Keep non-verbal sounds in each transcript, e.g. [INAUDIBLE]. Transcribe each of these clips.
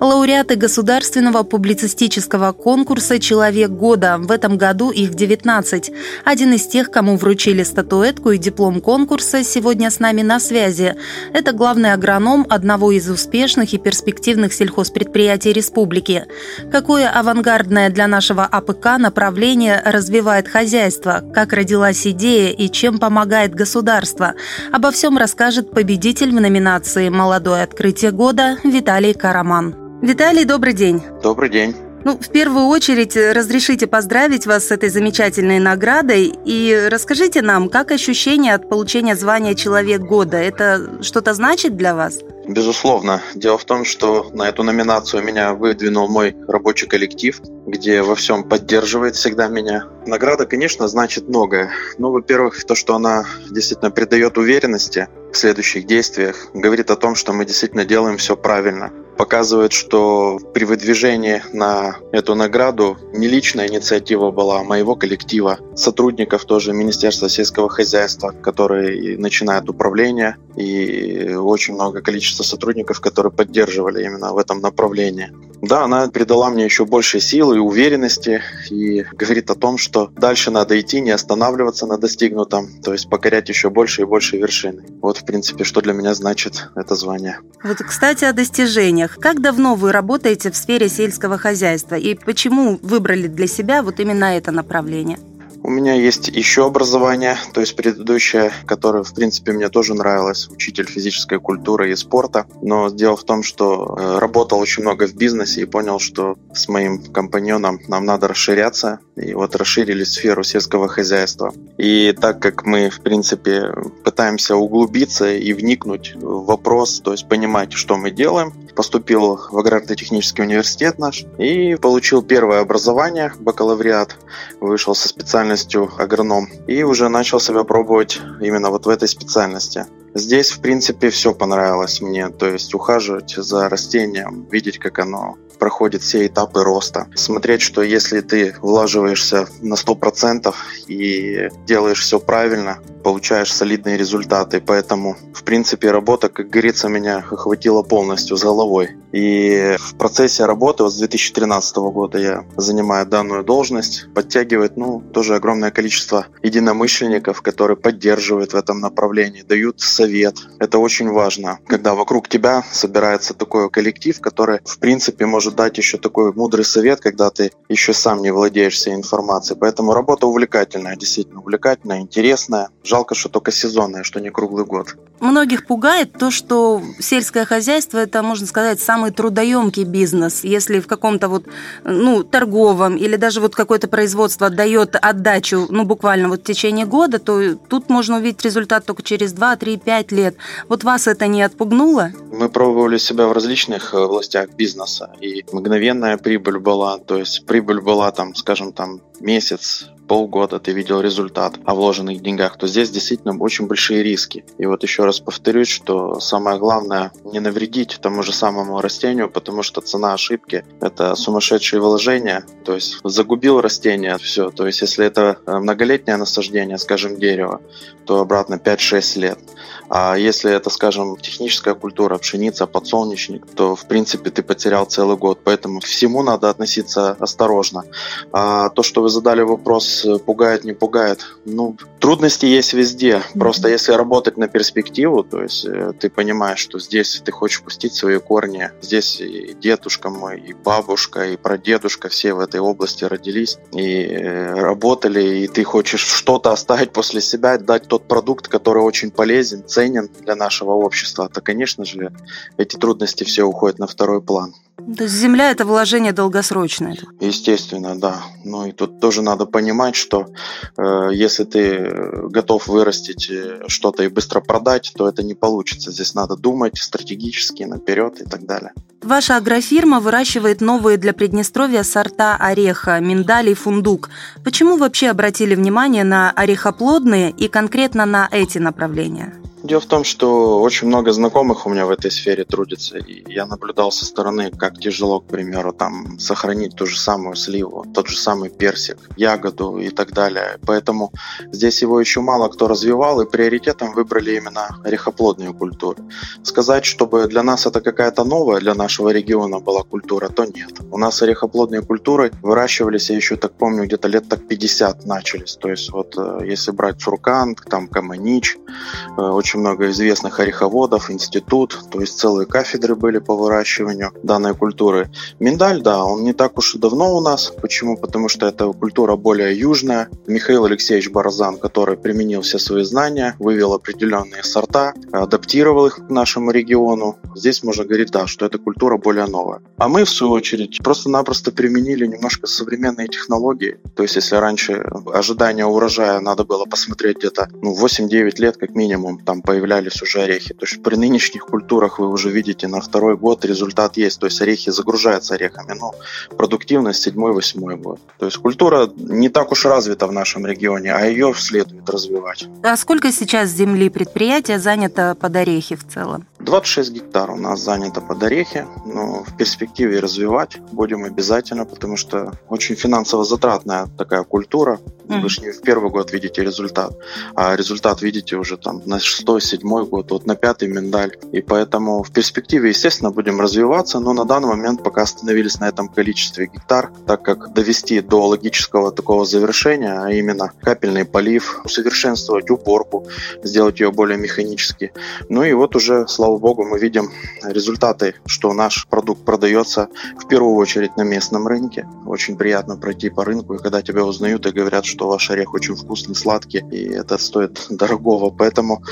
Лауреаты государственного публицистического конкурса «Человек года». В этом году их 19. Один из тех, кому вручили статуэтку и диплом конкурса, сегодня с нами на связи. Это главный агроном одного из успешных и перспективных сельхозпредприятий республики. Какое авангардное для нашего АПК направление развивает хозяйство, как родилась идея и чем помогает государство. Обо всем расскажет победитель в номинации «Молодое открытие года» Виталий Караман. Виталий, добрый день. Добрый день. Ну, в первую очередь, разрешите поздравить вас с этой замечательной наградой и расскажите нам, как ощущение от получения звания «Человек года»? Это что-то значит для вас? Безусловно. Дело в том, что на эту номинацию меня выдвинул мой рабочий коллектив, где во всем поддерживает всегда меня. Награда, конечно, значит многое. Ну, во-первых, то, что она действительно придает уверенности в следующих действиях, говорит о том, что мы действительно делаем все правильно показывает, что при выдвижении на эту награду не личная инициатива была, а моего коллектива, сотрудников тоже Министерства сельского хозяйства, которые начинают управление, и очень много количества сотрудников, которые поддерживали именно в этом направлении. Да, она придала мне еще больше силы и уверенности и говорит о том, что дальше надо идти, не останавливаться на достигнутом, то есть покорять еще больше и больше вершины. Вот, в принципе, что для меня значит это звание. Вот, кстати, о достижениях. Как давно вы работаете в сфере сельского хозяйства и почему выбрали для себя вот именно это направление? У меня есть еще образование, то есть предыдущее, которое, в принципе, мне тоже нравилось, учитель физической культуры и спорта. Но дело в том, что э, работал очень много в бизнесе и понял, что с моим компаньоном нам надо расширяться. И вот расширили сферу сельского хозяйства. И так как мы, в принципе, пытаемся углубиться и вникнуть в вопрос, то есть понимать, что мы делаем, поступил в аграрно-технический университет наш и получил первое образование, бакалавриат, вышел со специальностью агроном и уже начал себя пробовать именно вот в этой специальности. Здесь, в принципе, все понравилось мне, то есть ухаживать за растением, видеть, как оно проходит все этапы роста. Смотреть, что если ты влаживаешься на 100% и делаешь все правильно, получаешь солидные результаты. Поэтому, в принципе, работа, как говорится, меня охватила полностью с головой. И в процессе работы, вот с 2013 года я занимаю данную должность, подтягивает, ну, тоже огромное количество единомышленников, которые поддерживают в этом направлении, дают совет. Это очень важно, когда вокруг тебя собирается такой коллектив, который, в принципе, может дать еще такой мудрый совет, когда ты еще сам не владеешь всей информацией. Поэтому работа увлекательная, действительно увлекательная, интересная. Жалко, что только сезонная, что не круглый год. Многих пугает то, что сельское хозяйство это, можно сказать, самый трудоемкий бизнес. Если в каком-то вот, ну, торговом или даже вот какое-то производство дает отдачу, ну, буквально вот в течение года, то тут можно увидеть результат только через 2, 3, 5 лет. Вот вас это не отпугнуло? Мы пробовали себя в различных э, областях бизнеса, и мгновенная прибыль была, то есть прибыль была там, скажем, там месяц, полгода ты видел результат о вложенных деньгах, то здесь действительно очень большие риски. И вот еще раз повторюсь, что самое главное не навредить тому же самому растению, потому что цена ошибки – это сумасшедшие вложения. То есть загубил растение, все. То есть если это э, многолетнее насаждение, скажем, дерево, то обратно 5-6 лет. А если это, скажем, техническая культура, пшеница, подсолнечник, то, в принципе, ты потерял целый год. Поэтому всему надо относиться осторожно. А то, что вы задали вопрос, пугает, не пугает, ну, трудности есть везде. Просто если работать на перспективу, то есть э, ты понимаешь, что здесь ты хочешь пустить свои корни, здесь и дедушка мой, и бабушка, и прадедушка все в этой области родились и э, работали, и ты хочешь что-то оставить после себя, дать тот продукт, который очень полезен, ценен для нашего общества, то, конечно же, эти трудности все уходят на второй план. То есть земля это вложение долгосрочное. Естественно, да. Ну и тут тоже надо понимать, что э, если ты готов вырастить э, что-то и быстро продать, то это не получится. Здесь надо думать стратегически наперед и так далее. Ваша агрофирма выращивает новые для Приднестровья сорта ореха, миндаль и фундук. Почему вообще обратили внимание на орехоплодные и конкретно на эти направления? Дело в том, что очень много знакомых у меня в этой сфере трудится, и я наблюдал со стороны, как тяжело, к примеру, там сохранить ту же самую сливу, тот же самый персик, ягоду и так далее. Поэтому здесь его еще мало кто развивал, и приоритетом выбрали именно орехоплодные культуры. Сказать, чтобы для нас это какая-то новая для нашего региона была культура, то нет. У нас орехоплодные культуры выращивались, я еще так помню, где-то лет так 50 начались. То есть вот э, если брать Фуркан, там Каманич, э, очень много известных ореховодов, институт, то есть целые кафедры были по выращиванию данной культуры. Миндаль, да, он не так уж и давно у нас. Почему? Потому что это культура более южная. Михаил Алексеевич Барзан, который применил все свои знания, вывел определенные сорта, адаптировал их к нашему региону. Здесь можно говорить, да, что эта культура более новая. А мы, в свою очередь, просто-напросто применили немножко современные технологии. То есть, если раньше ожидание урожая надо было посмотреть где-то ну, 8-9 лет как минимум, там там появлялись уже орехи. То есть при нынешних культурах вы уже видите на второй год результат есть. То есть орехи загружаются орехами. Но продуктивность седьмой-восьмой год. То есть культура не так уж развита в нашем регионе, а ее следует развивать. А сколько сейчас земли предприятия занято под орехи в целом? 26 гектар у нас занято под орехи, но в перспективе развивать будем обязательно, потому что очень финансово затратная такая культура. Mm. Вы же не в первый год видите результат, а результат видите уже там на шестой, седьмой год, вот на пятый миндаль. И поэтому в перспективе, естественно, будем развиваться, но на данный момент пока остановились на этом количестве гектар, так как довести до логического такого завершения, а именно капельный полив, усовершенствовать уборку, сделать ее более механически. Ну и вот уже, слава богу, мы видим результаты, что наш продукт продается в первую очередь на местном рынке. Очень приятно пройти по рынку, и когда тебя узнают и говорят, что ваш орех очень вкусный, сладкий, и это стоит [LAUGHS] дорогого. Поэтому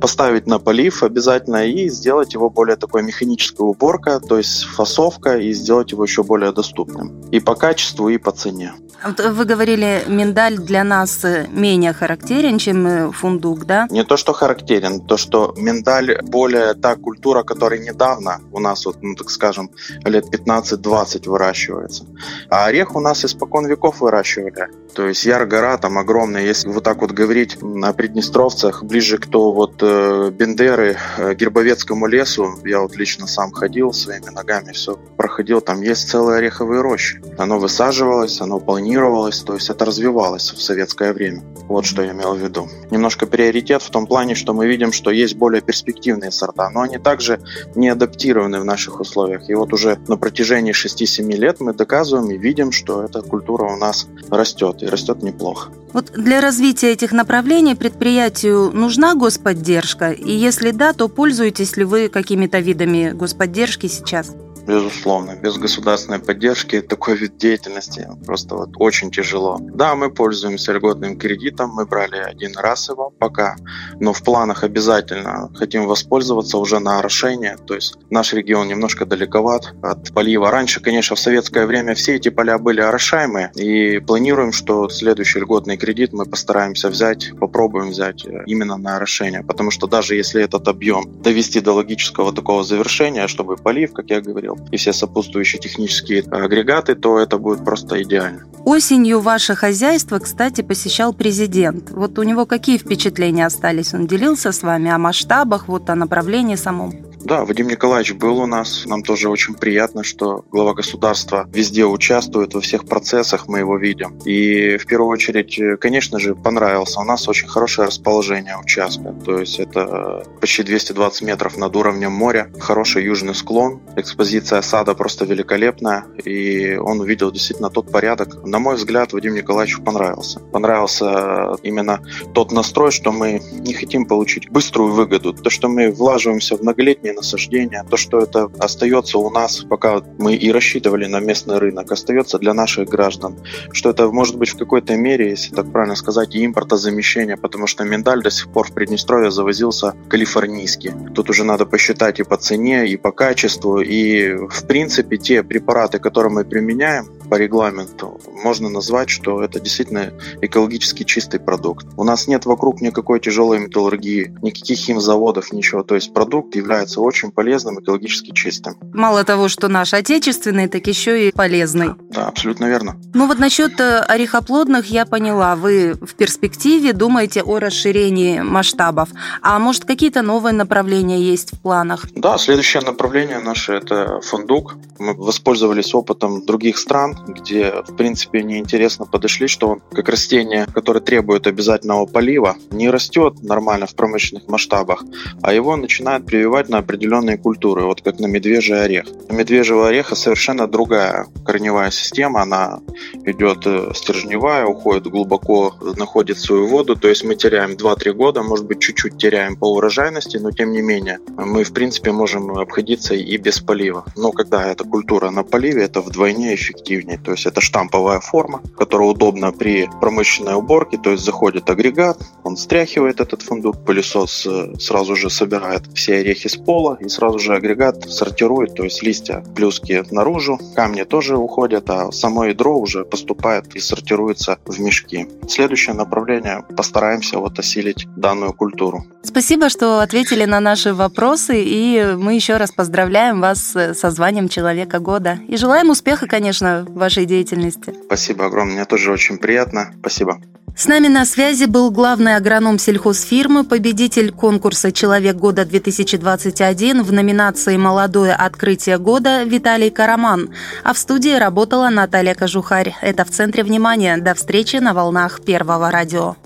поставить на полив обязательно и сделать его более такой механической уборка, то есть фасовка, и сделать его еще более доступным. И по качеству, и по цене. Вы говорили, миндаль для нас менее характерен, чем фундук, да? Не то, что характерен, то, что миндаль более та культура, которая недавно у нас, вот, ну, так скажем, лет 15-20 выращивается. А орех у нас испокон веков выращивали. То есть Яр-гора там огромная. Если вот так вот говорить на Приднестровцах, ближе к то вот э, Бендеры, э, Гербовецкому лесу, я вот лично сам ходил своими ногами, все проходил, там есть целые ореховые рощи. Оно высаживалось, оно планировалось, то есть это развивалось в советское время. Вот что я имел в виду. Немножко приоритет в том плане, что мы видим, что есть более перспективные сорта, но они также не адаптированы в наших условиях. И вот уже на протяжении 6-7 лет мы доказываем и видим, что эта культура у нас растет, и растет неплохо. Вот для развития этих направлений предприятию нужна господдержка? И если да, то пользуетесь ли вы какими-то видами господдержки сейчас? Безусловно. Без государственной поддержки такой вид деятельности просто вот очень тяжело. Да, мы пользуемся льготным кредитом, мы брали один раз его пока, но в планах обязательно хотим воспользоваться уже на орошение, то есть наш регион немножко далековат от полива. Раньше, конечно, в советское время все эти поля были орошаемые, и планируем, что следующий льготный кредит мы постараемся взять, попробуем взять именно на орошение, потому что даже если этот объем довести до логического такого завершения, чтобы полив, как я говорил, и все сопутствующие технические агрегаты, то это будет просто идеально. Осенью ваше хозяйство, кстати, посещал президент. Вот у него какие впечатления остались? Он делился с вами о масштабах, вот о направлении самом? Да, Вадим Николаевич был у нас. Нам тоже очень приятно, что глава государства везде участвует, во всех процессах мы его видим. И в первую очередь, конечно же, понравился. У нас очень хорошее расположение участка. То есть это почти 220 метров над уровнем моря, хороший южный склон, экспозиция сада просто великолепная. И он увидел действительно тот порядок. На мой взгляд, Вадим Николаевичу понравился. Понравился именно тот настрой, что мы не хотим получить быструю выгоду. То, что мы влаживаемся в многолетние насаждения, то, что это остается у нас, пока мы и рассчитывали на местный рынок, остается для наших граждан, что это может быть в какой-то мере, если так правильно сказать, и импортозамещение, потому что миндаль до сих пор в Приднестровье завозился калифорнийский. Тут уже надо посчитать и по цене, и по качеству, и в принципе те препараты, которые мы применяем, по регламенту можно назвать, что это действительно экологически чистый продукт. У нас нет вокруг никакой тяжелой металлургии, никаких химзаводов, ничего. То есть продукт является очень полезным, экологически чистым. Мало того, что наш отечественный, так еще и полезный. Да, абсолютно верно. Ну вот насчет э, орехоплодных я поняла. Вы в перспективе думаете о расширении масштабов. А может какие-то новые направления есть в планах? Да, следующее направление наше – это фундук. Мы воспользовались опытом других стран, где, в принципе, неинтересно подошли, что он, как растение, которое требует обязательного полива, не растет нормально в промышленных масштабах, а его начинают прививать на определенные культуры, вот как на медвежий орех. У медвежьего ореха совершенно другая корневая система, она идет э, стержневая, уходит глубоко, находит свою воду, то есть мы теряем 2-3 года, может быть, чуть-чуть теряем по урожайности, но тем не менее мы, в принципе, можем обходиться и без полива. Но когда эта культура на поливе, это вдвойне эффективнее, то есть это штамповая форма, которая удобна при промышленной уборке, то есть заходит агрегат, он стряхивает этот фундук, пылесос э, сразу же собирает все орехи с пола и сразу же агрегат сортирует, то есть листья плюски наружу, камни тоже уходят, а само ядро уже поступает и сортируется в мешки. Следующее направление постараемся вот осилить данную культуру. Спасибо, что ответили на наши вопросы, и мы еще раз поздравляем вас со званием Человека года. И желаем успеха, конечно, вашей деятельности. Спасибо огромное, мне тоже очень приятно. Спасибо. С нами на связи был главный агроном сельхозфирмы, победитель конкурса «Человек года 2021» в номинации «Молодое открытие года» Виталий Караман. А в студии работала Наталья Кожухарь. Это в центре внимания. До встречи на волнах Первого радио.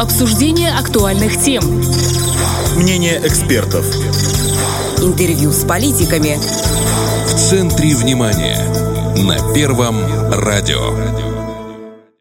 Обсуждение актуальных тем. Мнение экспертов. Интервью с политиками. В центре внимания. На Первом радио.